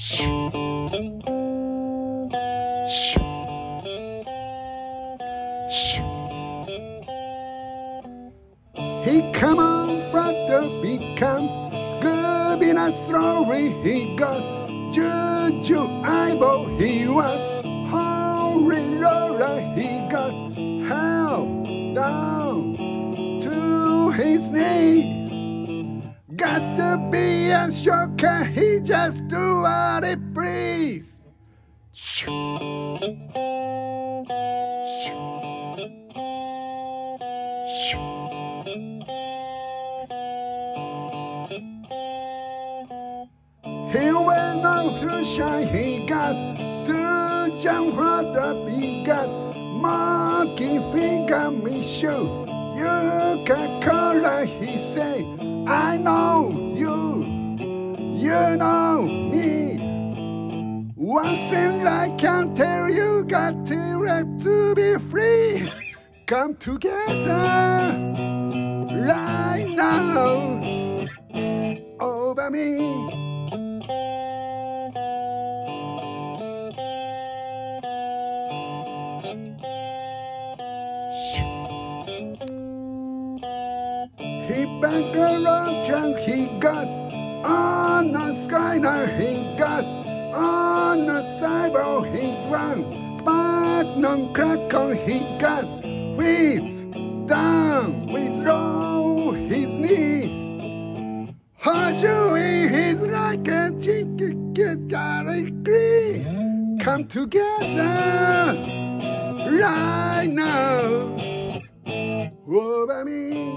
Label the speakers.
Speaker 1: He come on front of he come good in a story he got. Juju eyeball he was holy roller he got. Hell down to his knee. Got to be a can he just do what he please. He went on to shine, he got to jump from the big got monkey finger me show. You can call it, he say, I know you know me. One thing I can tell you, got to right to be free. Come together right now over me. He back around he got on the sky now he got on the cyber oh, he run spark non crack on he got with down with roll his knee. Hajui he's like a chicken get agree come together right now. Over me